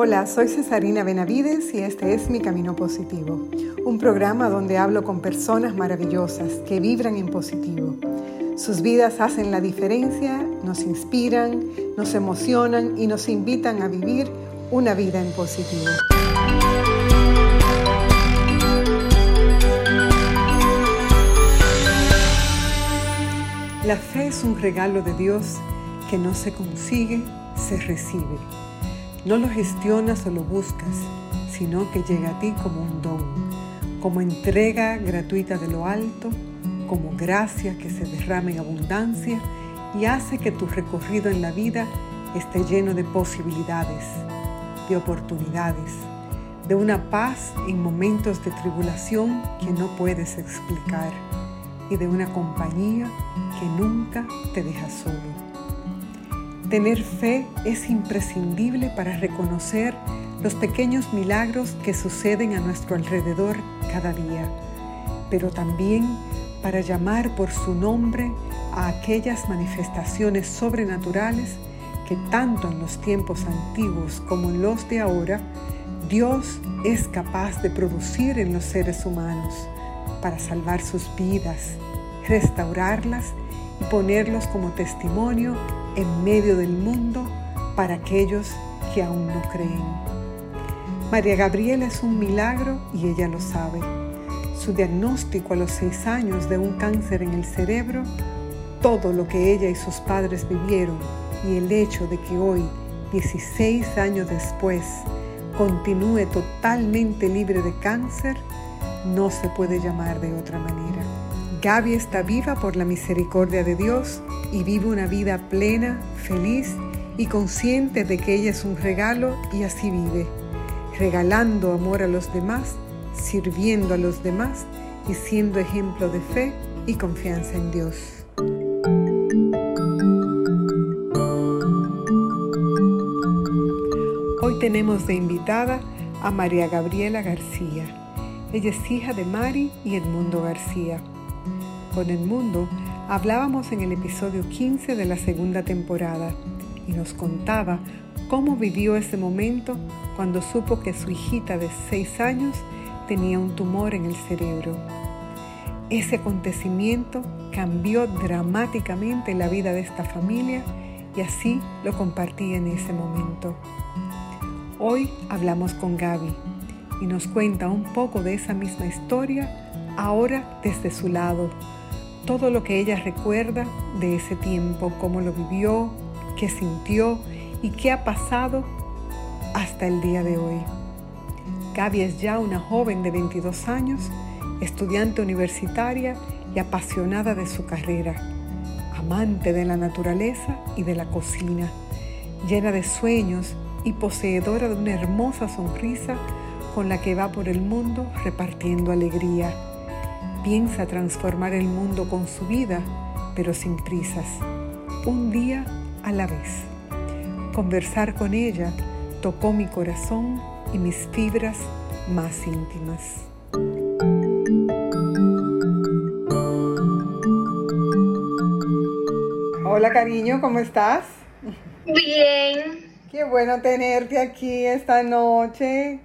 Hola, soy Cesarina Benavides y este es Mi Camino Positivo, un programa donde hablo con personas maravillosas que vibran en positivo. Sus vidas hacen la diferencia, nos inspiran, nos emocionan y nos invitan a vivir una vida en positivo. La fe es un regalo de Dios que no se consigue, se recibe. No lo gestionas o lo buscas, sino que llega a ti como un don, como entrega gratuita de lo alto, como gracia que se derrama en abundancia y hace que tu recorrido en la vida esté lleno de posibilidades, de oportunidades, de una paz en momentos de tribulación que no puedes explicar y de una compañía que nunca te deja solo. Tener fe es imprescindible para reconocer los pequeños milagros que suceden a nuestro alrededor cada día, pero también para llamar por su nombre a aquellas manifestaciones sobrenaturales que tanto en los tiempos antiguos como en los de ahora, Dios es capaz de producir en los seres humanos para salvar sus vidas, restaurarlas y ponerlos como testimonio en medio del mundo para aquellos que aún no creen. María Gabriela es un milagro y ella lo sabe. Su diagnóstico a los seis años de un cáncer en el cerebro, todo lo que ella y sus padres vivieron y el hecho de que hoy, 16 años después, continúe totalmente libre de cáncer, no se puede llamar de otra manera. Gaby está viva por la misericordia de Dios y vive una vida plena, feliz y consciente de que ella es un regalo y así vive, regalando amor a los demás, sirviendo a los demás y siendo ejemplo de fe y confianza en Dios. Hoy tenemos de invitada a María Gabriela García. Ella es hija de Mari y Edmundo García. Con Edmundo Hablábamos en el episodio 15 de la segunda temporada y nos contaba cómo vivió ese momento cuando supo que su hijita de 6 años tenía un tumor en el cerebro. Ese acontecimiento cambió dramáticamente la vida de esta familia y así lo compartí en ese momento. Hoy hablamos con Gaby y nos cuenta un poco de esa misma historia ahora desde su lado todo lo que ella recuerda de ese tiempo, cómo lo vivió, qué sintió y qué ha pasado hasta el día de hoy. Gaby es ya una joven de 22 años, estudiante universitaria y apasionada de su carrera, amante de la naturaleza y de la cocina, llena de sueños y poseedora de una hermosa sonrisa con la que va por el mundo repartiendo alegría Piensa transformar el mundo con su vida, pero sin prisas, un día a la vez. Conversar con ella tocó mi corazón y mis fibras más íntimas. Hola cariño, ¿cómo estás? Bien. Qué bueno tenerte aquí esta noche.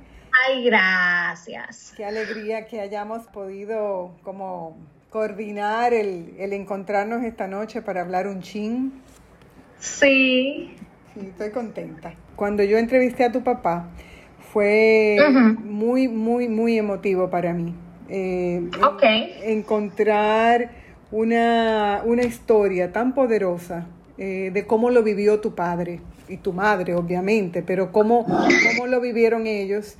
Ay, gracias. Qué alegría que hayamos podido como coordinar el, encontrarnos esta noche para hablar un chin. Sí. Sí, estoy contenta. Cuando yo entrevisté a tu papá, fue muy, muy, muy emotivo para mí. Eh, encontrar una, una, historia tan poderosa eh, de cómo lo vivió tu padre y tu madre, obviamente, pero cómo, cómo lo vivieron ellos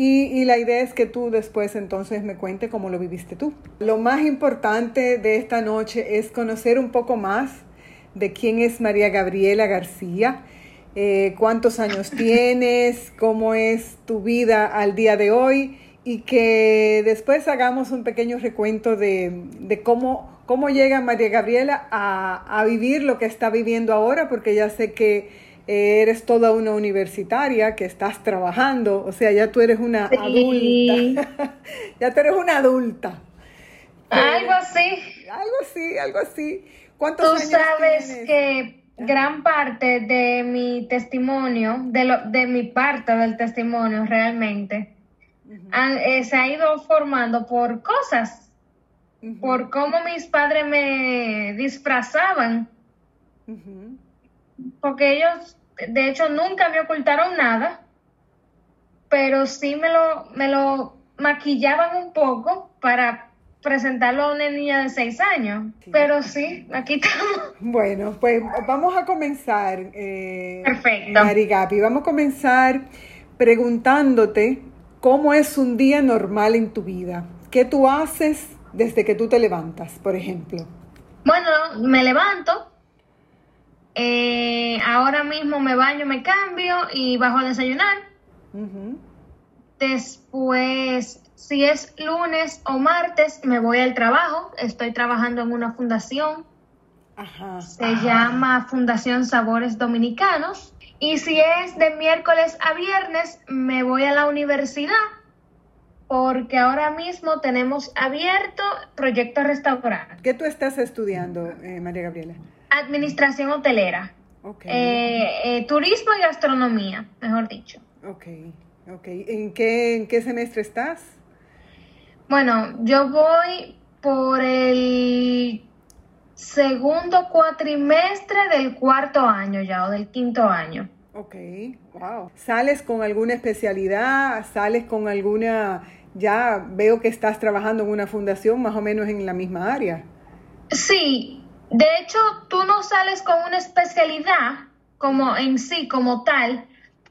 y, la idea es que tú después entonces me cuente cómo lo viviste tú. Lo más importante de esta noche es conocer un poco más de quién es María Gabriela García, eh, cuántos años tienes, cómo es tu vida al día de hoy y que después hagamos un pequeño recuento de, cómo, cómo llega María Gabriela a, a vivir lo que está viviendo ahora, porque ya sé que eres toda una universitaria que estás trabajando, o sea, ya tú eres una adulta. ya tú eres una adulta. algo así. Algo así, algo así. ¿Cuántos tú sabes que gran parte de mi testimonio, de, lo, de mi parte del testimonio realmente, eh, se ha ido formando por cosas, por cómo mis padres me disfrazaban, porque ellos, de hecho, nunca me ocultaron nada, pero sí me lo, me lo maquillaban un poco para presentarlo a una niña de seis años. Pero sí, aquí estamos. Bueno, pues vamos a comenzar. Eh, Perfecto. Marigapi, vamos a comenzar preguntándote cómo es un día normal en tu vida. ¿Qué tú haces desde que tú te levantas, por ejemplo? Bueno, me levanto. Eh, ahora mismo me baño, me cambio y bajo a desayunar. Después si es lunes o martes, me voy al trabajo. Estoy trabajando en una fundación. Se llama Fundación Sabores Dominicanos. Y si es de miércoles a viernes, me voy a la universidad porque ahora mismo tenemos abierto proyecto restaurante. ¿Qué tú estás estudiando, eh, María Gabriela? Administración hotelera. Eh, eh, turismo y gastronomía, mejor dicho. Ok, ok. ¿En qué, en qué semestre estás? Bueno, yo voy por el segundo cuatrimestre del cuarto año ya, o del quinto año. Ok, wow. ¿Sales con alguna especialidad? ¿Sales con alguna... Ya veo que estás trabajando en una fundación más o menos en la misma área. Sí, de hecho tú no sales con una especialidad como en sí, como tal,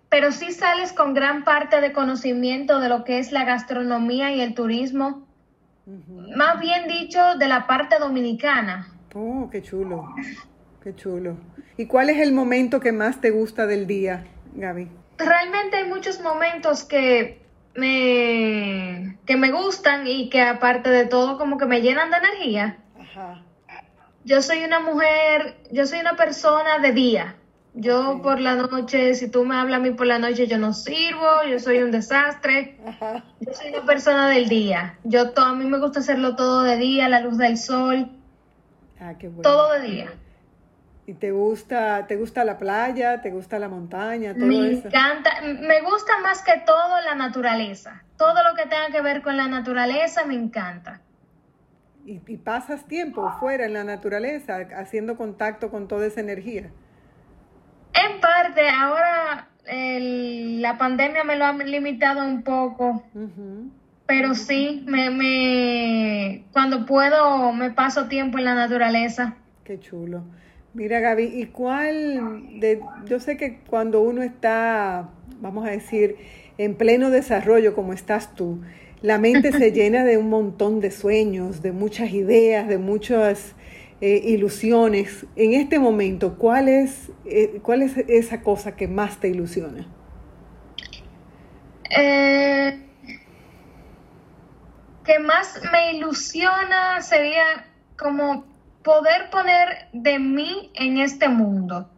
pero sí sales con gran parte de conocimiento de lo que es la gastronomía y el turismo, más bien dicho, de la parte dominicana. Oh, qué chulo, qué chulo. ¿Y cuál es el momento que más te gusta del día, Gaby? Realmente hay muchos momentos que me, que me gustan y que aparte de todo como que me llenan de energía. Ajá. Yo soy una mujer, yo soy una persona de día. Yo por la noche, si tú me hablas a mí por la noche, yo no sirvo, yo soy un desastre. Yo soy una persona del día. Yo a mí me gusta hacerlo todo de día, la luz del sol. Ah, qué bueno. Todo de día. ¿Y te gusta, te gusta la playa, te gusta la montaña, todo me encanta, me gusta más que todo la naturaleza. Todo lo que tenga que ver con la naturaleza me encanta. ¿Y, y pasas tiempo fuera en la naturaleza, haciendo contacto con toda esa energía? En parte, ahora la pandemia me lo ha limitado un poco, pero sí, me, me, cuando puedo me paso tiempo en la naturaleza. Qué chulo. Mira Gaby, ¿y cuál, de, yo sé que cuando uno está, vamos a decir, en pleno desarrollo como estás tú, la mente se llena de un montón de sueños, de muchas ideas, de muchas eh, ilusiones, en este momento, ¿cuál es, eh, ¿cuál es esa cosa que más te ilusiona? Eh, que más me ilusiona sería como poder poner de mí en este mundo.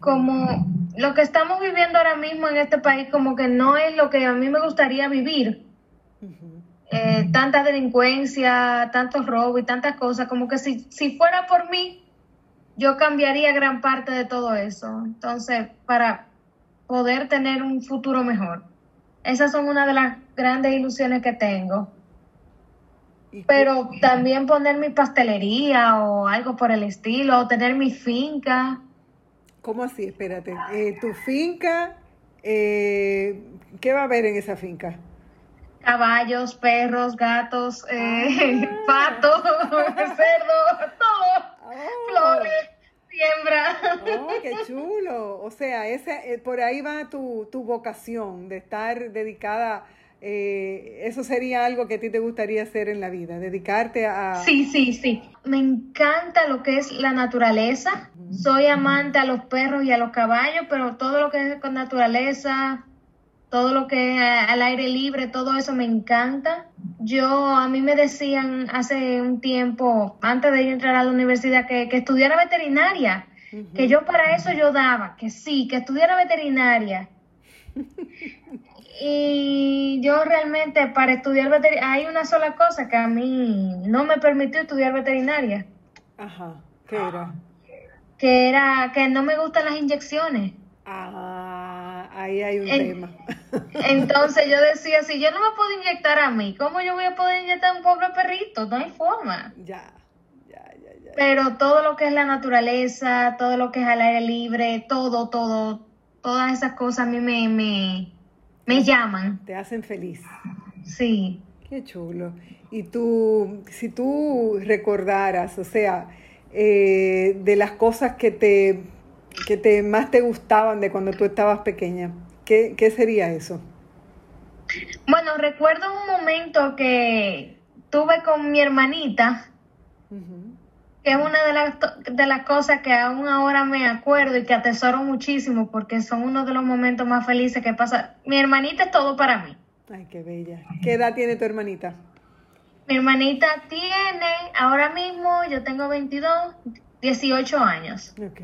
Como lo que estamos viviendo ahora mismo en este país, como que no es lo que a mí me gustaría vivir. Eh, tanta delincuencia, tantos robos y tantas cosas, como que si, si fuera por mí, yo cambiaría gran parte de todo eso. Entonces, para poder tener un futuro mejor. Esas son una de las grandes ilusiones que tengo. Pero también poner mi pastelería o algo por el estilo, o tener mi finca. ¿Cómo así? Espérate. Eh, ¿Tu finca? Eh, ¿Qué va a haber en esa finca? caballos, perros, gatos, eh, ah. patos, cerdo, todo, oh. flores, siembra. Oh, qué chulo. O sea, ese, eh, por ahí va tu, tu vocación de estar dedicada. Eh, eso sería algo que a ti te gustaría hacer en la vida, dedicarte a... Sí, sí, sí. Me encanta lo que es la naturaleza. Soy amante a los perros y a los caballos, pero todo lo que es con naturaleza, todo lo que es al aire libre, todo eso me encanta. Yo, a mí me decían hace un tiempo, antes de entrar a la universidad, que, estudiara veterinaria, que yo para eso yo daba, que sí, que estudiara veterinaria. y yo realmente para estudiar veterinaria, hay una sola cosa que a mí no me permitió estudiar veterinaria. Ajá, ¿qué era? que era que no me gustan las inyecciones. Ah, ahí hay un tema. Entonces yo decía, si yo no me puedo inyectar a mí, ¿cómo yo voy a poder inyectar a un pobre perrito? No hay forma. Ya, ya, ya, ya. Pero todo lo que es la naturaleza, todo lo que es al aire libre, todo, todo, todas esas cosas a mí me, me, me llaman. Te hacen feliz. Sí. Qué chulo. Y tú, si tú recordaras, o sea, eh, de las cosas que te, que te más te gustaban de cuando tú estabas pequeña, ¿qué, qué sería eso? Bueno, recuerdo un momento que tuve con mi hermanita, que es una de las, de las cosas que aún ahora me acuerdo y que atesoro muchísimo porque son uno de los momentos más felices que pasa. Mi hermanita es todo para mí. Ay, qué bella. ¿Qué edad tiene tu hermanita? Mi hermanita tiene, ahora mismo yo tengo 22, 18 años. Ok.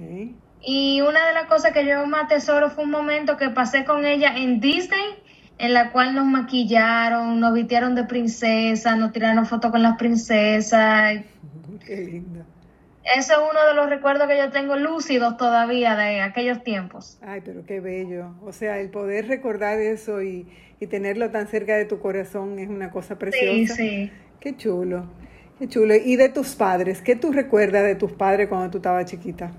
Y una de las cosas que yo más atesoro fue un momento que pasé con ella en Disney, en la cual nos maquillaron, nos vistieron de princesa, nos tiraron fotos con las princesas. Qué lindo. Eso es uno de los recuerdos que yo tengo lúcidos todavía de aquellos tiempos. Ay, pero qué bello. O sea, el poder recordar eso y, y tenerlo tan cerca de tu corazón es una cosa preciosa. Sí, sí. Qué chulo, qué chulo. ¿Y de tus padres? ¿Qué tú recuerdas de tus padres cuando tú estabas chiquita?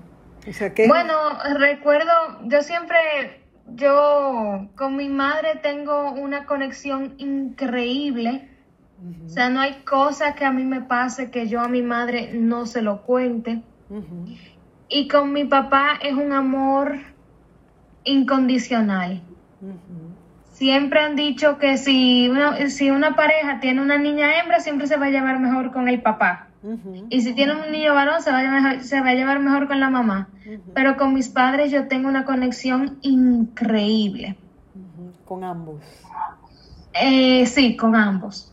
O sea, ¿qué? Bueno, recuerdo, yo siempre, yo con mi madre tengo una conexión increíble. O sea, no hay cosa que a mí me pase que yo a mi madre no se lo cuente. Y con mi papá es un amor incondicional. Siempre han dicho que si una, si una pareja tiene una niña hembra, siempre se va a llevar mejor con el papá. Y si tiene un niño varón, se va, a llevar, se va a llevar mejor con la mamá. Pero con mis padres yo tengo una conexión increíble. Con ambos. Eh, sí, con ambos.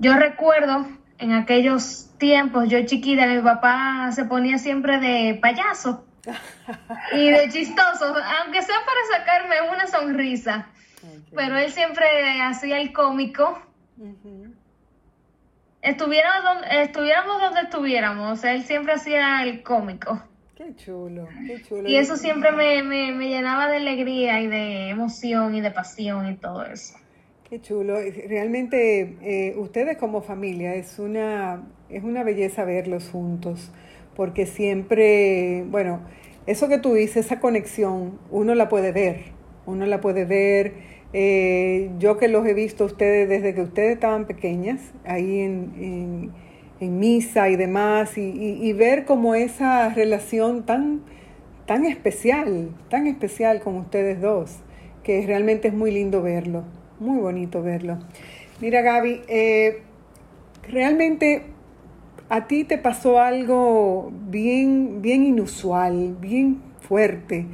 Yo recuerdo en aquellos tiempos, yo chiquita, mi papá se ponía siempre de payaso y de chistoso, aunque sea para sacarme una sonrisa. Pero él siempre hacía el cómico. Estuviéramos donde, estuviéramos donde estuviéramos, o sea, él siempre hacía el cómico. Qué chulo, qué chulo. Y eso siempre me, me, me llenaba de alegría y de emoción y de pasión y todo eso. Qué chulo. Realmente eh, ustedes como familia es una, es una belleza verlos juntos, porque siempre, bueno, eso que tú dices, esa conexión, uno la puede ver, uno la puede ver. Eh, yo que los he visto a ustedes desde que ustedes estaban pequeñas, ahí en, en, misa y demás, y, y, y ver como esa relación tan, tan especial, tan especial con ustedes dos, que realmente es muy lindo verlo. Muy bonito verlo. Mira, Gaby, eh, realmente a ti te pasó algo bien, bien inusual, bien fuerte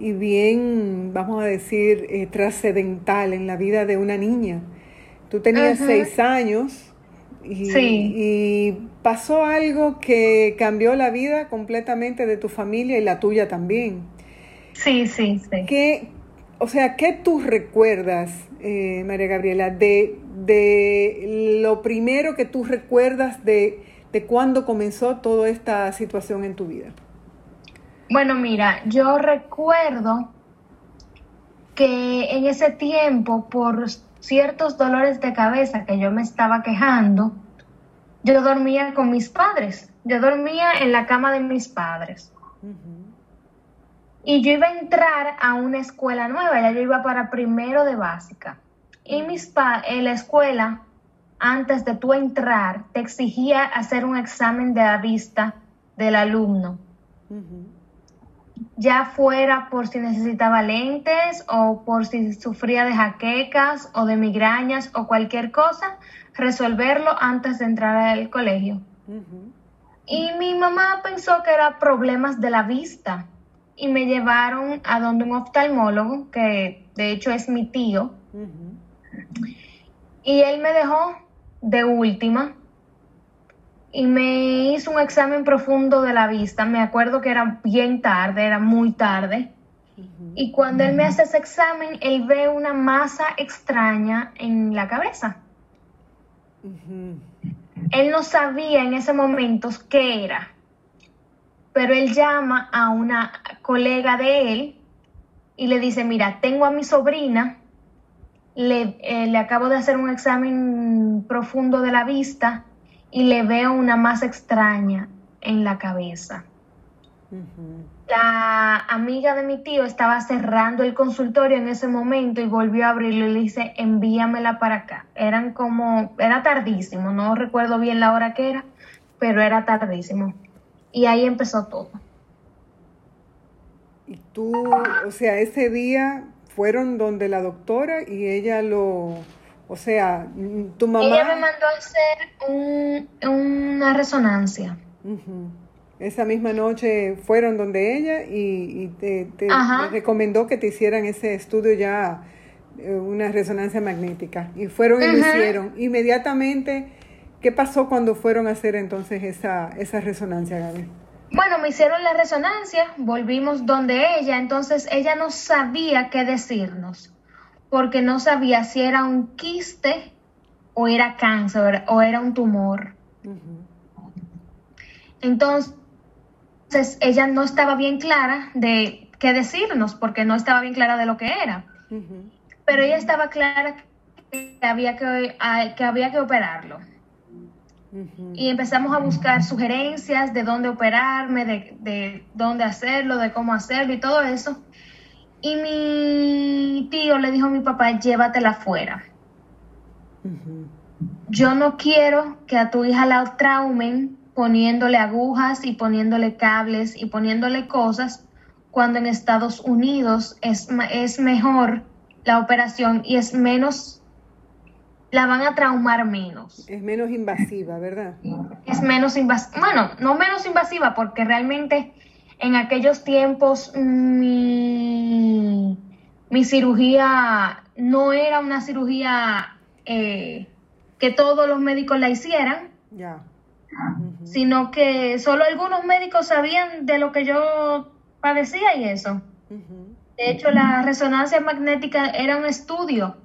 y bien, vamos a decir, eh, trascendental en la vida de una niña. Tú tenías seis años y, Sí. y pasó algo que cambió la vida completamente de tu familia y la tuya también. Sí, sí, sí. ¿Qué, o sea, ¿qué tú recuerdas, eh, María Gabriela, de, de lo primero que tú recuerdas de, de cuándo comenzó toda esta situación en tu vida? Bueno, mira, yo recuerdo que en ese tiempo, por ciertos dolores de cabeza que yo me estaba quejando, yo dormía con mis padres. Yo dormía en la cama de mis padres. Y yo iba a entrar a una escuela nueva, ya yo iba para primero de básica. Y mis pa en la escuela, antes de tú entrar, te exigía hacer un examen de la vista del alumno. ya fuera por si necesitaba lentes o por si sufría de jaquecas o de migrañas o cualquier cosa, resolverlo antes de entrar al colegio. Y mi mamá pensó que era problemas de la vista y me llevaron a donde un oftalmólogo, que de hecho es mi tío, y él me dejó de última y me hizo un examen profundo de la vista. Me acuerdo que era bien tarde, era muy tarde. Y cuando él me hace ese examen, él ve una masa extraña en la cabeza. Él no sabía en ese momento qué era. Pero él llama a una colega de él y le dice, mira, tengo a mi sobrina, le, eh, le acabo de hacer un examen profundo de la vista y le veo una masa extraña en la cabeza. La amiga de mi tío estaba cerrando el consultorio en ese momento y volvió a abrirlo y le dice, envíamela para acá. Eran como, era tardísimo, no recuerdo bien la hora que era, pero era tardísimo. Y ahí empezó todo. Y tú, o sea, ese día fueron donde la doctora y ella lo, o sea, tu mamá... Ella me mandó a hacer una resonancia. Esa misma noche fueron donde ella y, te, recomendó que te hicieran ese estudio ya, eh, una resonancia magnética. Y fueron y lo hicieron. Inmediatamente, ¿qué pasó cuando fueron a hacer entonces esa, esa resonancia, Gaby? Bueno, me hicieron la resonancia, volvimos donde ella, entonces ella no sabía qué decirnos, porque no sabía si era un quiste o era cáncer o era un tumor. Entonces, entonces ella no estaba bien clara de qué decirnos, porque no estaba bien clara de lo que era. Pero ella estaba clara que había que, que, había que operarlo. Y empezamos a buscar sugerencias de dónde operarme, de, de, dónde hacerlo, de cómo hacerlo y todo eso. Y mi tío le dijo a mi papá, llévatela fuera. Yo no quiero que a tu hija la traumen poniéndole agujas y poniéndole cables y poniéndole cosas, cuando en Estados Unidos es, es mejor la operación y es menos, la van a traumar menos. Es menos invasiva, ¿verdad? Es menos invasiva, bueno, no menos invasiva, porque realmente en aquellos tiempos mi, mi cirugía no era una cirugía eh, que todos los médicos la hicieran. Ya sino que solo algunos médicos sabían de lo que yo padecía y eso. De hecho, la resonancia magnética era un estudio.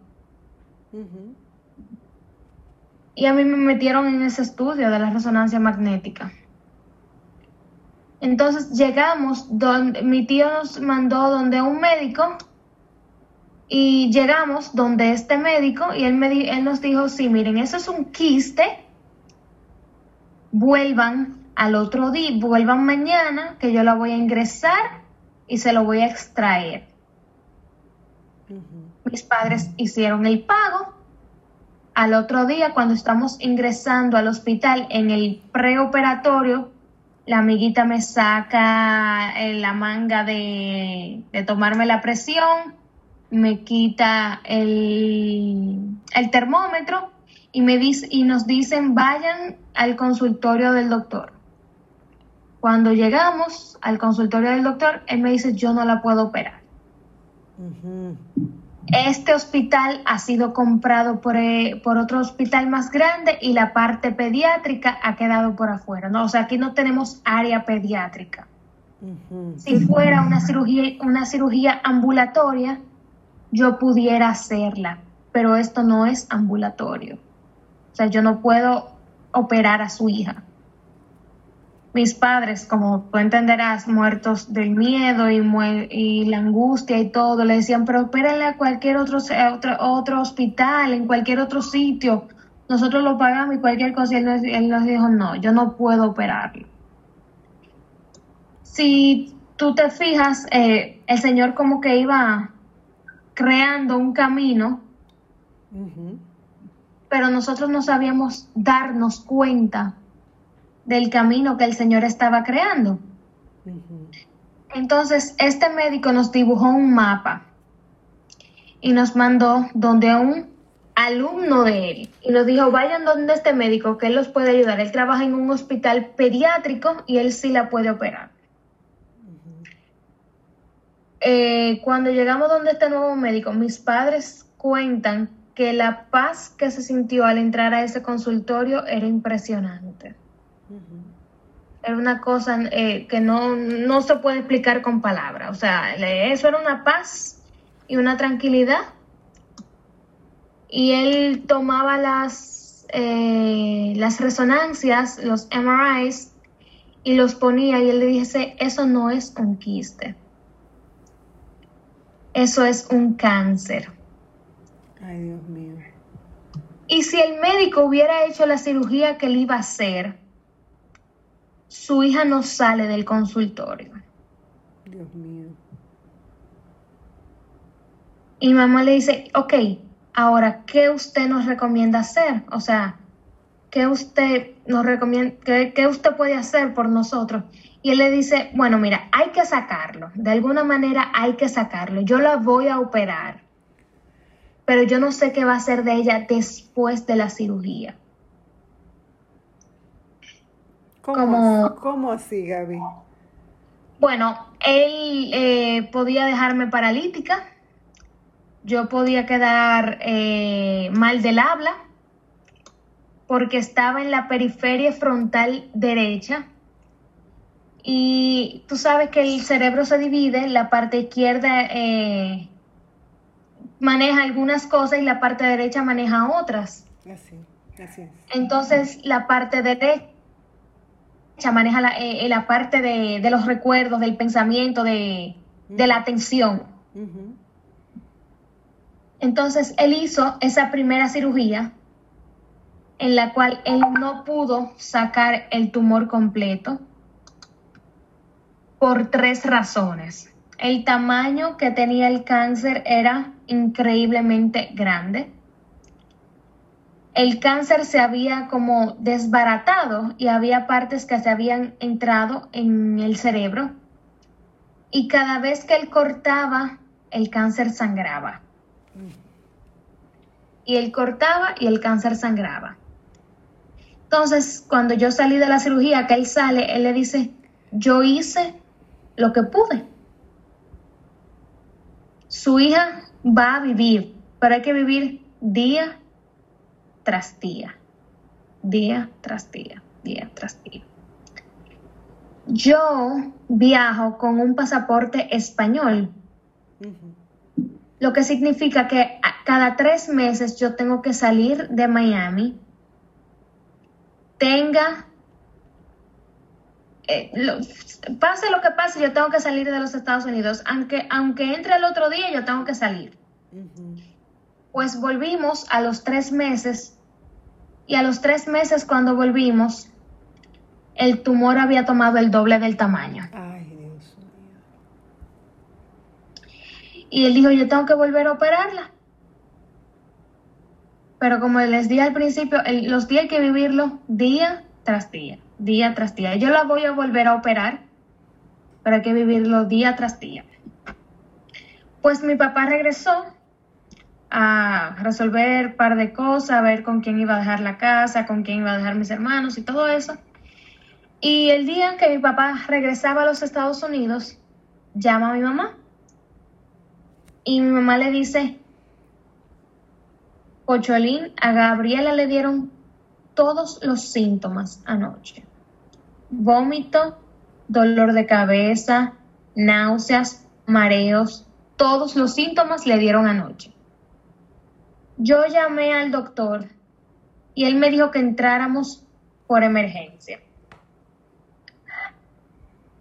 Y a mí me metieron en ese estudio de la resonancia magnética. Entonces llegamos donde mi tío nos mandó donde un médico y llegamos donde este médico y él, me, él nos dijo, sí, miren, eso es un quiste vuelvan al otro día, vuelvan mañana, que yo la voy a ingresar y se lo voy a extraer. Mis padres hicieron el pago. Al otro día, cuando estamos ingresando al hospital en el preoperatorio, la amiguita me saca eh, la manga de, tomarme la presión, me quita el, el termómetro y, me dice, y nos dicen vayan al consultorio del doctor. Cuando llegamos al consultorio del doctor, él me dice yo no la puedo operar. Este hospital ha sido comprado por, eh, por, otro hospital más grande y la parte pediátrica ha quedado por afuera. ¿no? O sea, aquí no tenemos área pediátrica. Si fuera una cirugía, una cirugía ambulatoria, yo pudiera hacerla, pero esto no es ambulatorio. O sea, yo no puedo operar a su hija. Mis padres, como tú entenderás, muertos del miedo y, y la angustia y todo, le decían, pero opérale a cualquier otro, otro, otro hospital, en cualquier otro sitio. Nosotros lo pagamos y cualquier cosa. Y él nos, dijo, no, yo no puedo operarlo. Si tú te fijas, eh, el Señor como que iba creando un camino pero nosotros no sabíamos darnos cuenta del camino que el Señor estaba creando. Entonces, este médico nos dibujó un mapa y nos mandó donde un alumno de él y nos dijo, vayan donde este médico, que él los puede ayudar. Él trabaja en un hospital pediátrico y él sí la puede operar. Eh, cuando llegamos donde este nuevo médico, mis padres cuentan que la paz que se sintió al entrar a ese consultorio era impresionante. Era una cosa eh, que no, no, se puede explicar con palabras. O sea, eso era una paz y una tranquilidad. Y él tomaba las, eh, las resonancias, los MRIs, y los ponía y él le dice, eso no es un quiste, eso es un cáncer. Ay, Dios mío. Y si el médico hubiera hecho la cirugía que él iba a hacer, su hija no sale del consultorio. Dios mío. Y mamá le dice, ok, ahora, ¿qué usted nos recomienda hacer? O sea, ¿qué usted nos recomienda, qué, usted puede hacer por nosotros? Y él le dice, bueno, mira, hay que sacarlo, de alguna manera hay que sacarlo, yo la voy a operar, pero yo no sé qué va a hacer de ella después de la cirugía. ¿Cómo, así, Gaby? Bueno, él eh, podía dejarme paralítica, yo podía quedar eh, mal del habla, porque estaba en la periferia frontal derecha. Y tú sabes que el cerebro se divide, la parte izquierda eh, maneja algunas cosas y la parte derecha maneja otras. Así, así es. Entonces, la parte derecha maneja la, eh, la parte de, los recuerdos, del pensamiento, de, la atención. Entonces, él hizo esa primera cirugía en la cual él no pudo sacar el tumor completo por tres razones. El tamaño que tenía el cáncer era increíblemente grande. El cáncer se había como desbaratado y había partes que se habían entrado en el cerebro. Y cada vez que él cortaba, el cáncer sangraba. Y él cortaba y el cáncer sangraba. Entonces, cuando yo salí de la cirugía, que él sale, él le dice, yo hice lo que pude. Su hija va a vivir, pero hay que vivir día tras día, día tras día, día tras día. Yo viajo con un pasaporte español, lo que significa que cada tres meses yo tengo que salir de Miami tenga, eh, pase lo que pase, yo tengo que salir de los Estados Unidos. Aunque, aunque entre el otro día, yo tengo que salir. Pues volvimos a los tres meses y a los tres meses cuando volvimos, el tumor había tomado el doble del tamaño. Ay, Dios mío. Y él dijo, yo tengo que volver a operarla. Pero como les dije al principio, los días hay que vivirlo día tras día, día tras día. Yo la voy a volver a operar, pero hay que vivirlo día tras día. Pues mi papá regresó a resolver un par de cosas, a ver con quién iba a dejar la casa, con quién iba a dejar mis hermanos y todo eso. Y el día que mi papá regresaba a los Estados Unidos, llama a mi mamá. Y mi mamá le dice, Pocholín, a Gabriela le dieron todos los síntomas anoche. Vómito, dolor de cabeza, náuseas, mareos, todos los síntomas le dieron anoche. Yo llamé al doctor y él me dijo que entráramos por emergencia.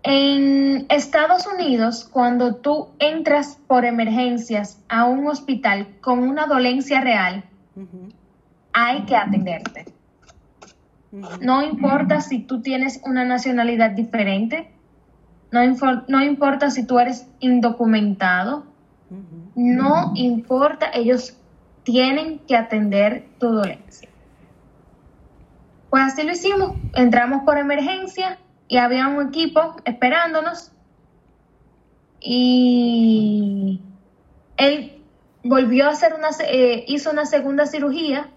En Estados Unidos, cuando tú entras por emergencias a un hospital con una dolencia real, hay que atenderte. No importa si tú tienes una nacionalidad diferente, no, no importa si tú eres indocumentado, no importa, ellos tienen que atender tu dolencia. Pues así lo hicimos, entramos por emergencia y había un equipo esperándonos y él volvió a hacer una, eh, hizo una segunda cirugía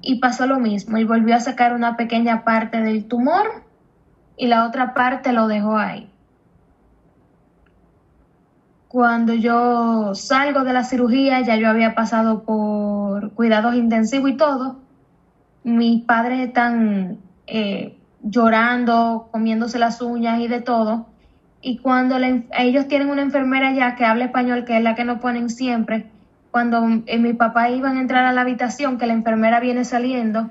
y pasó lo mismo. Y volvió a sacar una pequeña parte del tumor y la otra parte lo dejó ahí. Cuando yo salgo de la cirugía, ya yo había pasado por cuidados intensivos y todo. Mis padres están eh, llorando, comiéndose las uñas y de todo y cuando ellos tienen una enfermera ya que habla español, que es la que nos ponen siempre, cuando eh, mi papá iba a entrar a la habitación, que la enfermera viene saliendo,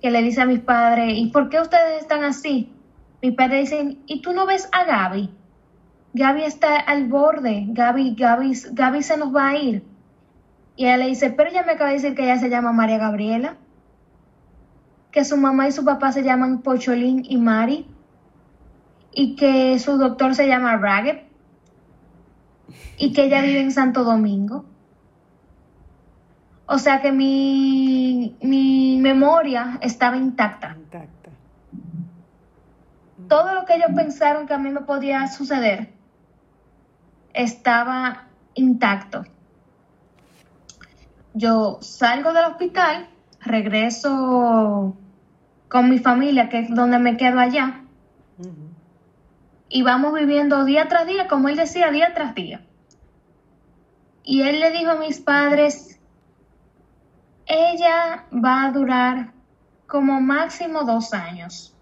que le dice a mis padres, ¿y por qué ustedes están así? Mis padres dicen, ¿y tú no ves a Gaby? Gaby está al borde, Gaby, Gaby, Gaby se nos va a ir. Y ella le dice, pero ella me acaba de decir que ella se llama María Gabriela, que su mamá y su papá se llaman Pocholín y Mari, y que su doctor se llama Ragged, y que ella vive en Santo Domingo. O sea que mi, mi memoria estaba intacta. Intacta. Todo lo que ellos pensaron que a mí me podía suceder estaba intacto. Yo salgo del hospital, regreso con mi familia, que es donde me quedo allá, y vamos viviendo día tras día, como él decía, día tras día. Y él le dijo a mis padres, ella va a durar como máximo dos años.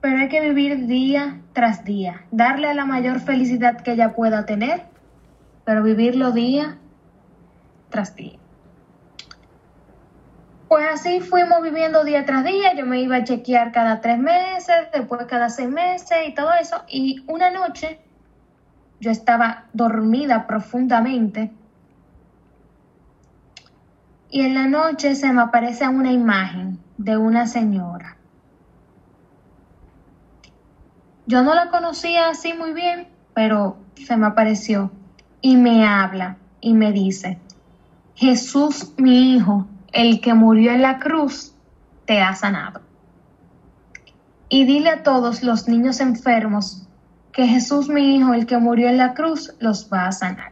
Pero hay que vivir día tras día, darle la mayor felicidad que ella pueda tener, pero vivirlo día tras día. Pues así fuimos viviendo día tras día, yo me iba a chequear cada tres meses, después cada seis meses y todo eso, y una noche yo estaba dormida profundamente. Y en la noche se me aparece una imagen de una señora Yo no la conocía así muy bien, pero se me apareció y me habla y me dice, Jesús mi hijo, el que murió en la cruz, te ha sanado. Y dile a todos los niños enfermos que Jesús mi hijo, el que murió en la cruz, los va a sanar.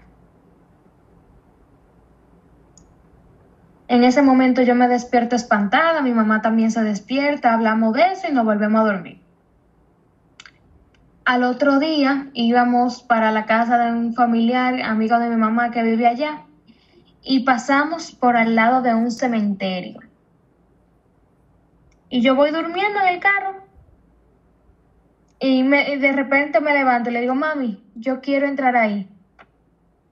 En ese momento yo me despierto espantada, mi mamá también se despierta, hablamos de eso y nos volvemos a dormir. Al otro día íbamos para la casa de un familiar, amigo de mi mamá que vive allá, y pasamos por al lado de un cementerio. Y yo voy durmiendo en el carro y, de repente me levanto y le digo, mami, yo quiero entrar ahí.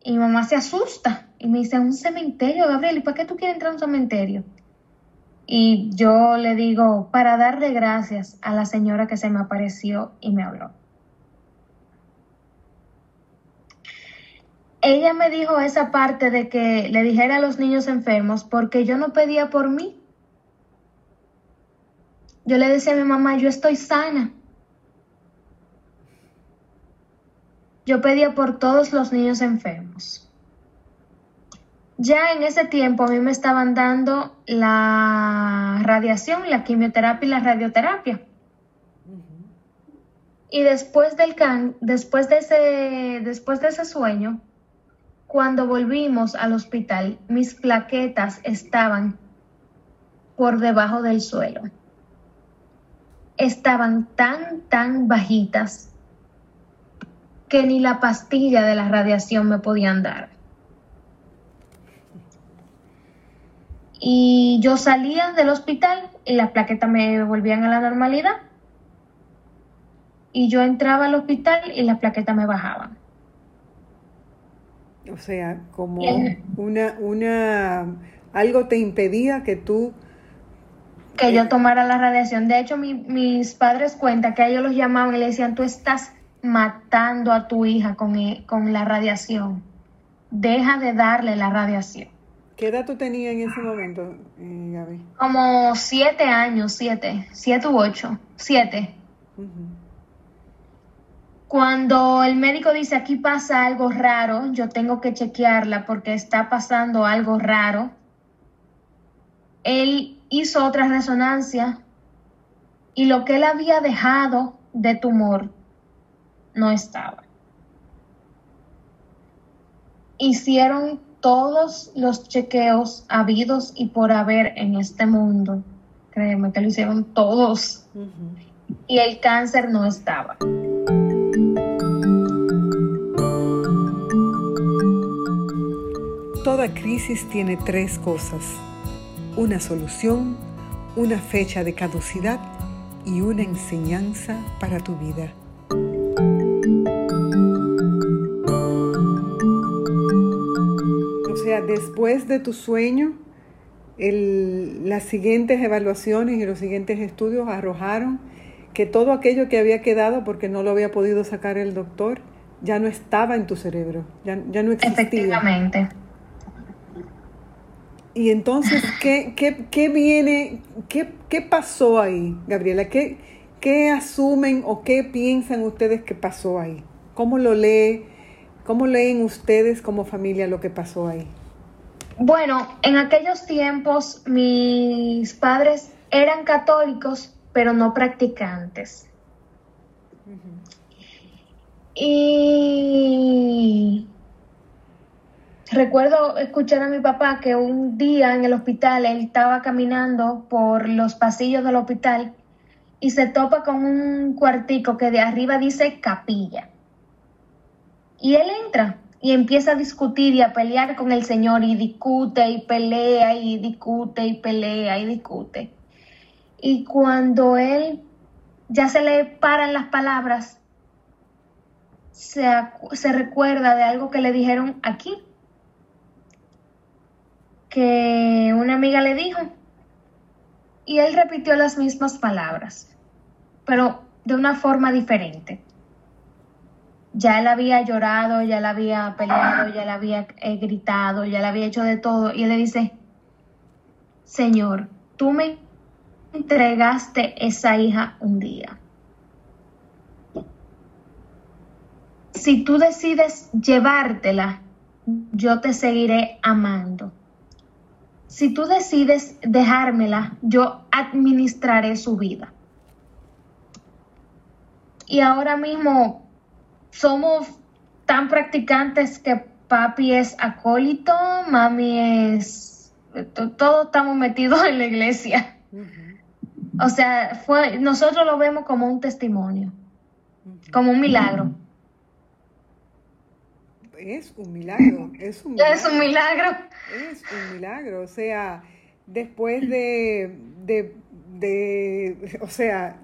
Y mi mamá se asusta y me dice, un cementerio, Gabriel, ¿y para qué tú quieres entrar a un cementerio? Y yo le digo, para darle gracias a la señora que se me apareció y me habló. Ella me dijo esa parte de que le dijera a los niños enfermos porque yo no pedía por mí. Yo le decía a mi mamá, yo estoy sana. Yo pedía por todos los niños enfermos. Ya en ese tiempo a mí me estaban dando la radiación, la quimioterapia y la radioterapia. Y después del can, después de ese, después de ese sueño, cuando volvimos al hospital, mis plaquetas estaban por debajo del suelo. Estaban tan, tan bajitas que ni la pastilla de la radiación me podían dar. Y yo salía del hospital y las plaquetas me volvían a la normalidad. Y yo entraba al hospital y las plaquetas me bajaban. O sea, como una, una, algo te impedía que tú... Que yo tomara la radiación. De hecho, mis padres cuentan que a ellos los llamaban y le decían, tú estás matando a tu hija con, e, con la radiación. Deja de darle la radiación. ¿Qué edad tú tenías en ese momento, eh, Gaby? Como siete años, siete, siete u ocho, siete. Cuando el médico dice aquí pasa algo raro, yo tengo que chequearla porque está pasando algo raro. Él hizo otra resonancia y lo que él había dejado de tumor no estaba. Hicieron todos los chequeos habidos y por haber en este mundo. Créeme que lo hicieron todos. Y el cáncer no estaba. Toda crisis tiene tres cosas, una solución, una fecha de caducidad y una enseñanza para tu vida. O sea, después de tu sueño, las siguientes evaluaciones y los siguientes estudios arrojaron que todo aquello que había quedado porque no lo había podido sacar el doctor ya no estaba en tu cerebro, ya, ya no existía. Efectivamente. Y entonces, ¿qué, qué, qué viene, qué, qué, pasó ahí, Gabriela? ¿Qué, ¿Qué asumen o qué piensan ustedes que pasó ahí? ¿Cómo lo lee? ¿Cómo leen ustedes como familia lo que pasó ahí? Bueno, en aquellos tiempos mis padres eran católicos, pero no practicantes. Y recuerdo escuchar a mi papá que un día en el hospital él estaba caminando por los pasillos del hospital y se topa con un cuartico que de arriba dice capilla. Y él entra y empieza a discutir y a pelear con el Señor y discute y pelea y discute y pelea y discute. Y cuando él ya se le paran las palabras, se, se recuerda de algo que le dijeron aquí, que una amiga le dijo, y él repitió las mismas palabras, pero de una forma diferente ya él había llorado, ya él había peleado, ya él había eh, gritado, ya él había hecho de todo. Y él le dice, Señor, tú me entregaste esa hija un día. Si tú decides llevártela, yo te seguiré amando. Si tú decides dejármela, yo administraré su vida. Y ahora mismo somos tan practicantes que papi es acólito, mami es... Todos estamos metidos en la iglesia. O sea, fue, nosotros lo vemos como un testimonio, como un milagro. Es un milagro, es un milagro. Es un milagro. Es un milagro, o sea, después de, de, de o sea,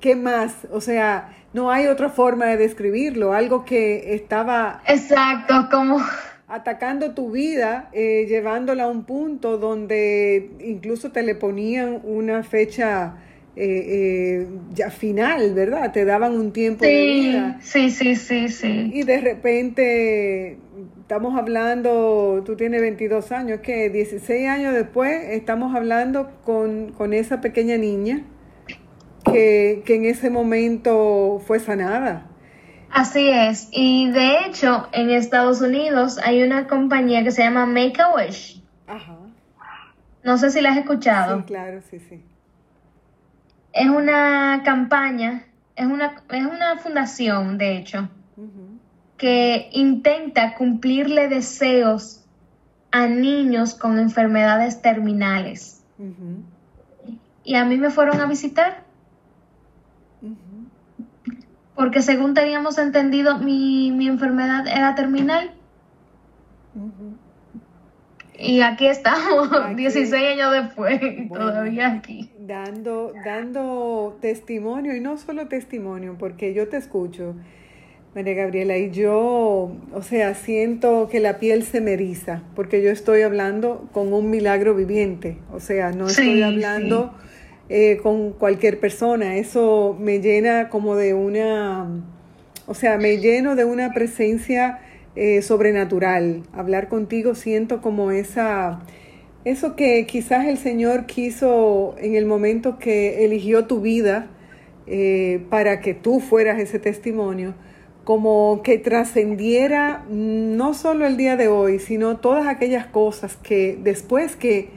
¿qué, más? O sea, no hay otra forma de describirlo, algo que estaba... Exacto, como... Atacando tu vida, eh, llevándola a un punto donde incluso te le ponían una fecha eh, eh, ya final, ¿verdad? Te daban un tiempo de vida. Sí, sí, sí, sí. Y de repente, estamos hablando, tú tienes 22 años, que 16 años después estamos hablando con, con esa pequeña niña que, en ese momento fue sanada. Así es. Y de hecho, en Estados Unidos hay una compañía que se llama Make a Wish. Ajá. No sé si la has escuchado. Sí, claro, sí, sí. Es una campaña, es una, es una fundación, de hecho, que intenta cumplirle deseos a niños con enfermedades terminales. Y a mí me fueron a visitar. Porque según teníamos entendido, mi, enfermedad era terminal. Y aquí estamos, 16 años después, todavía aquí. Dando, dando testimonio, y no solo testimonio, porque yo te escucho, María Gabriela, y yo, o sea, siento que la piel se me eriza, porque yo estoy hablando con un milagro viviente, o sea, no estoy hablando... Eh, con cualquier persona. Eso me llena como de una, o sea, me lleno de una presencia eh, sobrenatural. Hablar contigo siento como esa, eso que quizás el Señor quiso en el momento que eligió tu vida eh, para que tú fueras ese testimonio, como que trascendiera no solo el día de hoy, sino todas aquellas cosas que después que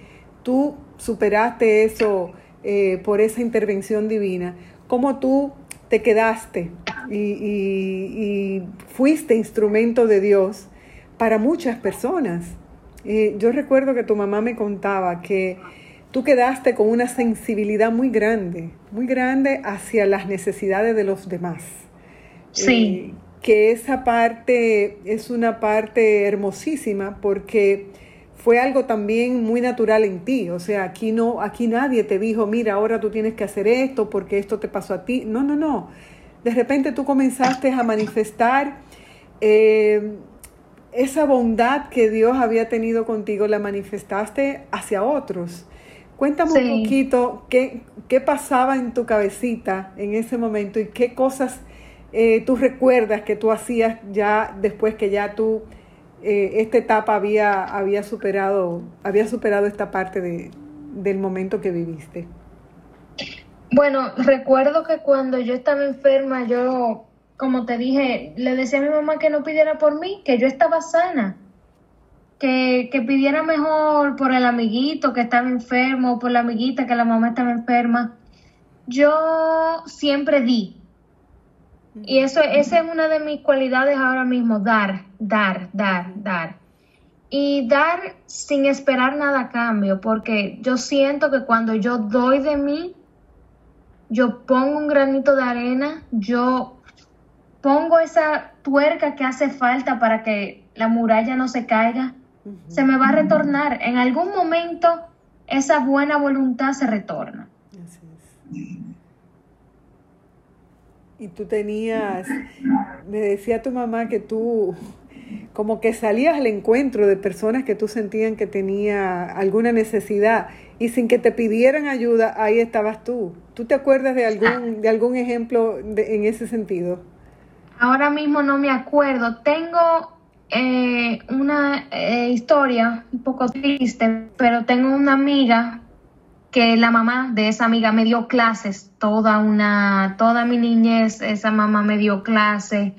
tú superaste eso, eh, por esa intervención divina, cómo tú te quedaste y, fuiste instrumento de Dios para muchas personas. Eh, yo recuerdo que tu mamá me contaba que tú quedaste con una sensibilidad muy grande, muy grande hacia las necesidades de los demás. Sí. Eh, que esa parte es una parte hermosísima porque fue algo también muy natural en ti. O sea, aquí no, aquí nadie te dijo, mira, ahora tú tienes que hacer esto porque esto te pasó a ti. No, no, no. De repente tú comenzaste a manifestar eh, esa bondad que Dios había tenido contigo la manifestaste hacia otros. Cuéntame un poquito qué, qué, pasaba en tu cabecita en ese momento y qué cosas eh, tú recuerdas que tú hacías ya después que ya tú eh, esta etapa había, había, superado, había superado esta parte de, del momento que viviste. Bueno, recuerdo que cuando yo estaba enferma, yo, como te dije, le decía a mi mamá que no pidiera por mí, que yo estaba sana, que, que pidiera mejor por el amiguito que estaba enfermo, por la amiguita que la mamá estaba enferma. Yo siempre di. Y eso, esa es una de mis cualidades ahora mismo, dar, dar, dar, dar. Y dar sin esperar nada a cambio, porque yo siento que cuando yo doy de mí, yo pongo un granito de arena, yo pongo esa tuerca que hace falta para que la muralla no se caiga, se me va a retornar. En algún momento esa buena voluntad se retorna. Y tú tenías, me decía tu mamá que tú como que salías al encuentro de personas que tú sentían que tenía alguna necesidad y sin que te pidieran ayuda, ahí estabas tú. ¿Tú te acuerdas de algún, de algún ejemplo en ese sentido? Ahora mismo no me acuerdo. Tengo eh, una eh, historia un poco triste, pero tengo una amiga que la mamá de esa amiga me dio clases toda una, toda mi niñez, esa mamá me dio clases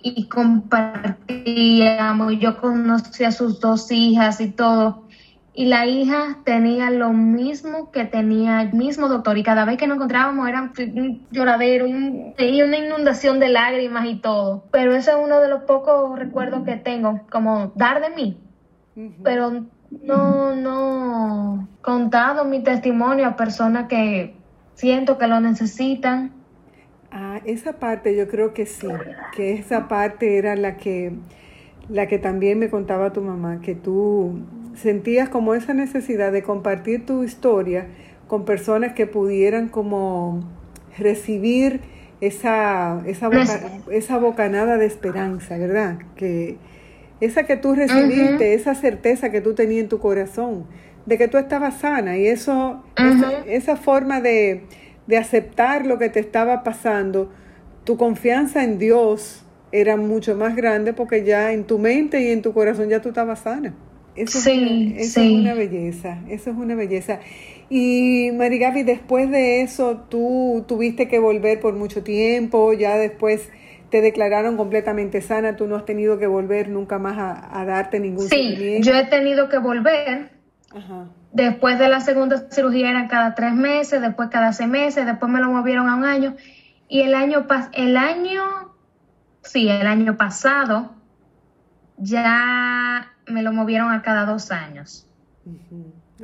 y compartíamos, yo conocí a sus dos hijas y todo. Y la hija tenía lo mismo que tenía el mismo doctor y cada vez que nos encontrábamos era un lloradero y una inundación de lágrimas y todo. Pero ese es uno de los pocos recuerdos que tengo, como dar de mí. Pero no, no contado mi testimonio a personas que siento que lo necesitan Ah, esa parte yo creo que sí, que esa parte era la que, la que también me contaba tu mamá, que tú sentías como esa necesidad de compartir tu historia con personas que pudieran como recibir esa, esa, esa bocanada de esperanza, ¿verdad? Que esa que tú recibiste, esa certeza que tú tenías en tu corazón, de que tú estabas sana y eso, esa forma de de aceptar lo que te estaba pasando, tu confianza en Dios era mucho más grande porque ya en tu mente y en tu corazón ya tú estabas sana. Eso, sí, es, eso es una belleza, eso es una belleza. Y Marigaby, después de eso, tú tuviste que volver por mucho tiempo, ya después te declararon completamente sana, tú no has tenido que volver nunca más a, darte ningún Sí, yo he tenido que volver. Ajá. Después de la segunda cirugía eran cada tres meses, después cada seis meses, después me lo movieron a un año. Y el año, el año, sí, el año pasado ya me lo movieron a cada dos años.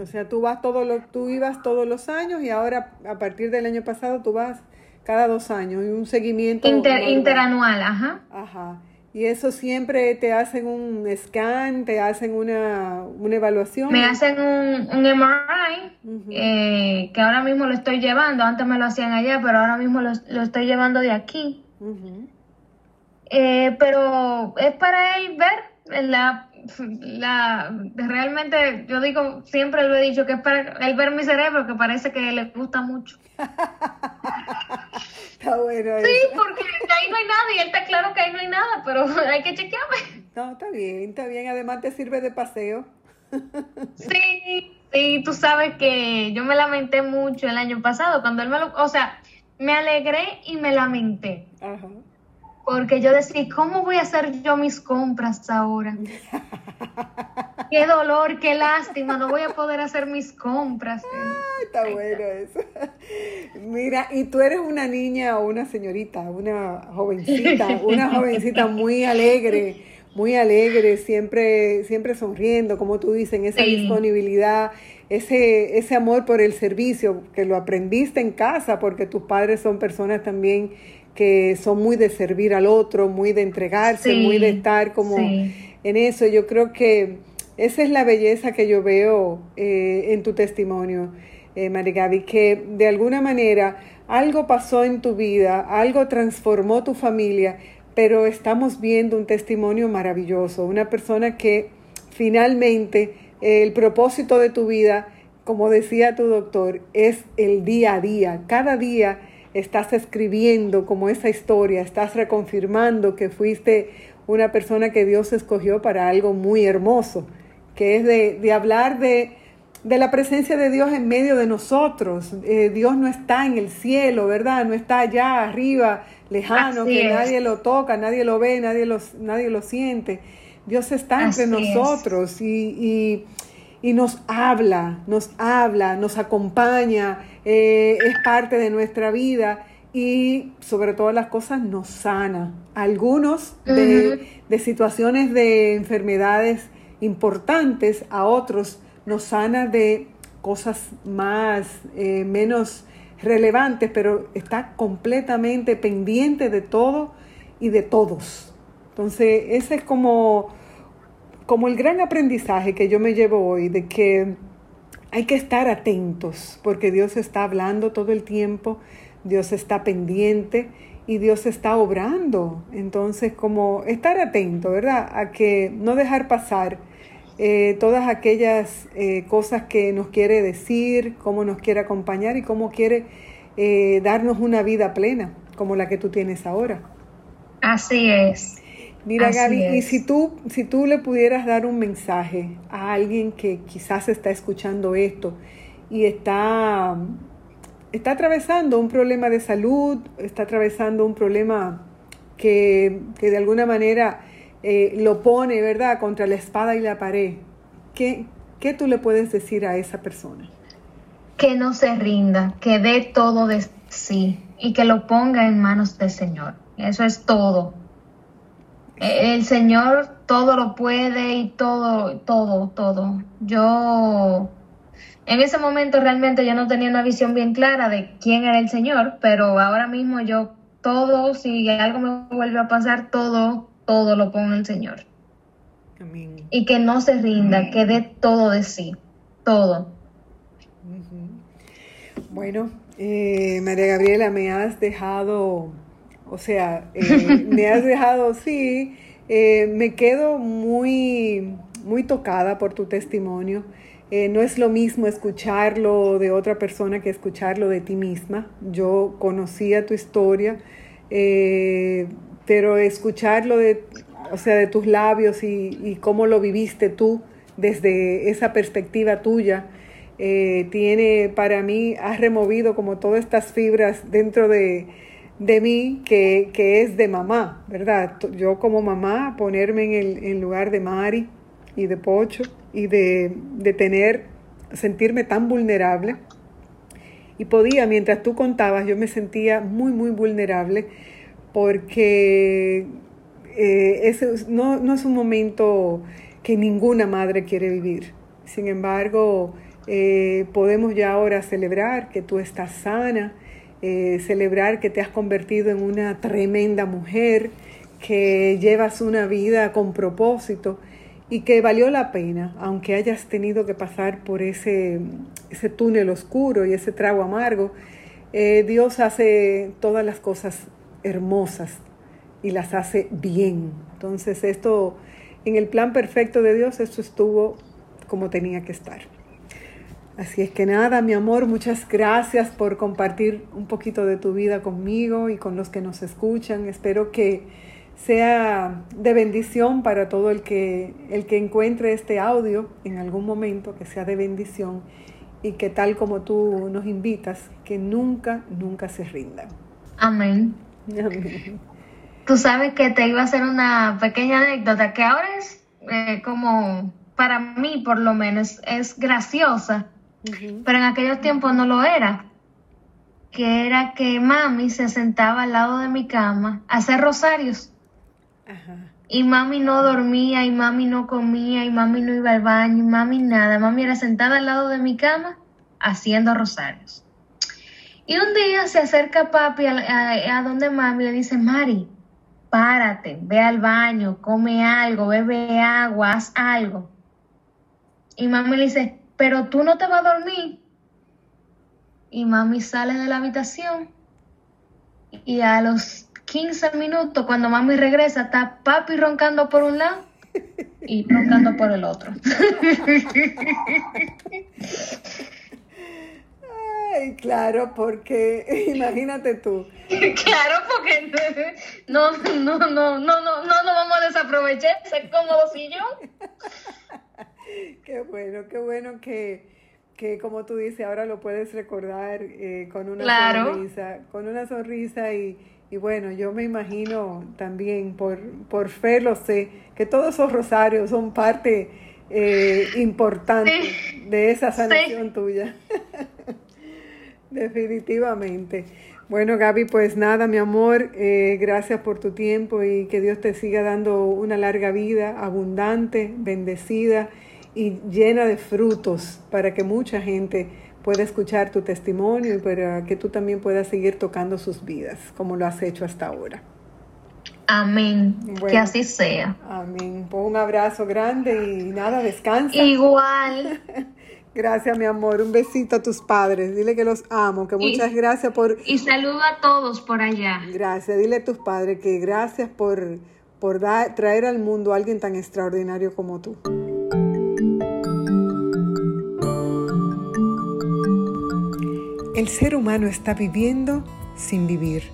O sea, tú vas todos los, tú ibas todos los años y ahora a partir del año pasado tú vas cada dos años y un seguimiento interanual, ajá. Ajá. Y eso siempre te hacen un scan, te hacen una, evaluación. Me hacen un, un MRI, eh, que ahora mismo lo estoy llevando. Antes me lo hacían allá, pero ahora mismo lo, estoy llevando de aquí. Eh, pero es para él ver la, la, realmente, yo digo, siempre lo he dicho, que es para él ver mi cerebro, que parece que le gusta mucho. Está bueno. Sí, porque ahí no hay nada y él está claro que ahí no hay nada, pero hay que chequearme. No, está bien, está bien. Además te sirve de paseo. Sí, sí, tú sabes que yo me lamenté mucho el año pasado cuando él me lo, o sea, me alegré y me lamenté. Ajá. Porque yo decía, ¿cómo voy a hacer yo mis compras ahora? qué dolor, qué lástima, no voy a poder hacer mis compras. está bueno eso. Mira, y tú eres una niña o una señorita, una jovencita, una jovencita muy alegre, muy alegre, siempre, siempre sonriendo, como tú dices, esa disponibilidad, ese, ese amor por el servicio, que lo aprendiste en casa, porque tus padres son personas también que son muy de servir al otro, muy de entregarse, muy de estar como en eso. Yo creo que esa es la belleza que yo veo eh, en tu testimonio, eh, Marigaby, que de alguna manera algo pasó en tu vida, algo transformó tu familia, pero estamos viendo un testimonio maravilloso, una persona que finalmente el propósito de tu vida, como decía tu doctor, es el día a día. Cada día estás escribiendo como esa historia, estás reconfirmando que fuiste una persona que Dios escogió para algo muy hermoso, que es de, hablar de, la presencia de Dios en medio de nosotros. Eh, Dios no está en el cielo, ¿verdad? No está allá arriba, lejano, que nadie lo toca, nadie lo ve, nadie, nadie lo siente. Dios está entre nosotros y, nos habla, nos habla, nos acompaña, eh, es parte de nuestra vida y sobre todas las cosas nos sana. Algunos de, situaciones de enfermedades importantes, a otros nos sana de cosas más, eh, menos relevantes, pero está completamente pendiente de todo y de todos. Entonces, ese es como, como el gran aprendizaje que yo me llevo hoy, de que hay que estar atentos, porque Dios está hablando todo el tiempo, Dios está pendiente y Dios está obrando. Entonces, como estar atento, ¿verdad? A que no dejar pasar eh, todas aquellas eh, cosas que nos quiere decir, cómo nos quiere acompañar y cómo quiere eh, darnos una vida plena, como la que tú tienes ahora. Así es. Mira, Gaby, y si tú, si tú le pudieras dar un mensaje a alguien que quizás está escuchando esto y está, está atravesando un problema de salud, está atravesando un problema que, de alguna manera eh, lo pone, ¿verdad?, contra la espada y la pared, ¿qué, ¿qué tú le puedes decir a esa persona? Que no se rinda, que dé todo de sí y que lo ponga en manos del Señor. Eso es todo el Señor todo lo puede y todo, todo, todo. Yo, en ese momento realmente yo no tenía una visión bien clara de quién era el Señor, pero ahora mismo yo todo, si algo me vuelve a pasar, todo, todo lo pongo en el Señor. Amén. Y que no se rinda, que dé todo de sí, todo. Bueno, eh, María Gabriela, me has dejado o sea, eh, me has dejado, sí, eh, me quedo muy, muy tocada por tu testimonio. Eh, no es lo mismo escucharlo de otra persona que escucharlo de ti misma. Yo conocía tu historia, pero escucharlo de, o sea, de tus labios y, y cómo lo viviste tú desde esa perspectiva tuya, tiene para mí, has removido como todas estas fibras dentro de, de mí que, es de mamá, ¿verdad? Yo como mamá ponerme en el lugar de Mari y de Pocho y de, de tener, sentirme tan vulnerable. Y podía, mientras tú contabas, yo me sentía muy, muy vulnerable porque eh, ese no, no, es un momento que ninguna madre quiere vivir. Sin embargo, eh, podemos ya ahora celebrar que tú estás sana, eh, celebrar que te has convertido en una tremenda mujer, que llevas una vida con propósito y que valió la pena, aunque hayas tenido que pasar por ese, ese túnel oscuro y ese trago amargo. Eh, Dios hace todas las cosas hermosas y las hace bien. Entonces esto, en el plan perfecto de Dios, esto estuvo como tenía que estar. Así es que nada, mi amor, muchas gracias por compartir un poquito de tu vida conmigo y con los que nos escuchan. Espero que sea de bendición para todo el que, el que encuentre este audio en algún momento, que sea de bendición y que tal como tú nos invitas, que nunca, nunca se rindan. Amén. Amén. Tú sabes que te iba a hacer una pequeña anécdota que ahora es eh, como, para mí por lo menos, es graciosa pero en aquellos tiempos no lo era. Que era que mami se sentaba al lado de mi cama a hacer rosarios. Y mami no dormía, y mami no comía, y mami no iba al baño, y mami nada. Mami era sentada al lado de mi cama haciendo rosarios. Y un día se acerca papi a, a donde mami le dice, Mari, párate, ve al baño, come algo, bebe agua, haz algo. Y mami le dice, pero tú no te vas a dormir. Y mami sale de la habitación y a los 15 minutos, cuando mami regresa, está papi roncando por un lado y roncando por el otro. Ay, claro, porque imagínate tú. Claro, porque no, no, no, no, no, no, no vamos a desaprovechar ese cómodo sillón. Qué bueno, qué bueno que, que como tú dices, ahora lo puedes recordar eh, con una sonrisa, con una sonrisa y, y, bueno, yo me imagino también, por, por fe lo sé, que todos esos rosarios son parte eh, importante de esa sanación tuya. Definitivamente. Bueno, Gaby, pues nada, mi amor, eh, gracias por tu tiempo y que Dios te siga dando una larga vida, abundante, bendecida y llena de frutos para que mucha gente pueda escuchar tu testimonio y para que tú también puedas seguir tocando sus vidas como lo has hecho hasta ahora. Amén. que así sea. Amén. Pues un abrazo grande y nada, descansa. Igual. Gracias, mi amor. Un besito a tus padres. Dile que los amo, que muchas gracias por... Y saludo a todos por allá. Gracias. Dile a tus padres que gracias por, por dar, traer al mundo a alguien tan extraordinario como tú. El ser humano está viviendo sin vivir.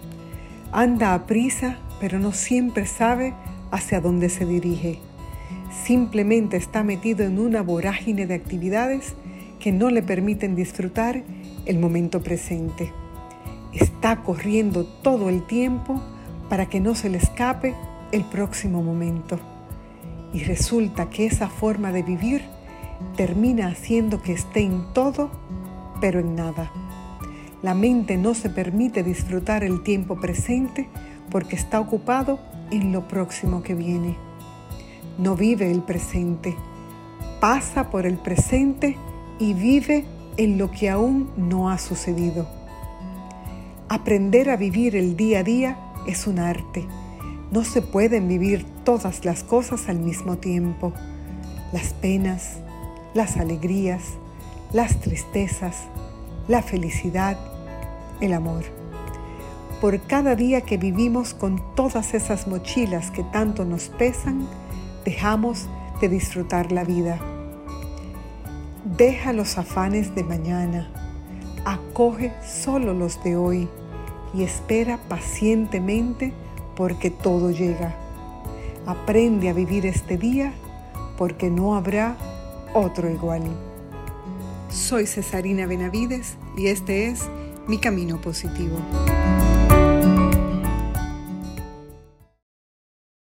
Anda a prisa, pero no siempre sabe hacia dónde se dirige. Simplemente está metido en una vorágine de actividades que no le permiten disfrutar el momento presente. Está corriendo todo el tiempo para que no se le escape el próximo momento. Y resulta que esa forma de vivir termina haciendo que esté en todo, pero en nada. La mente no se permite disfrutar el tiempo presente porque está ocupado en lo próximo que viene. No vive el presente, pasa por el presente y vive en lo que aún no ha sucedido. Aprender a vivir el día a día es un arte. No se pueden vivir todas las cosas al mismo tiempo. Las penas, las alegrías, las tristezas, la felicidad, el amor. Por cada día que vivimos con todas esas mochilas que tanto nos pesan, dejamos de disfrutar la vida. Deja los afanes de mañana, acoge solo los de hoy y espera pacientemente porque todo llega. Aprende a vivir este día porque no habrá otro igual. Soy Cesarina Benavides y este es Mi Camino Positivo.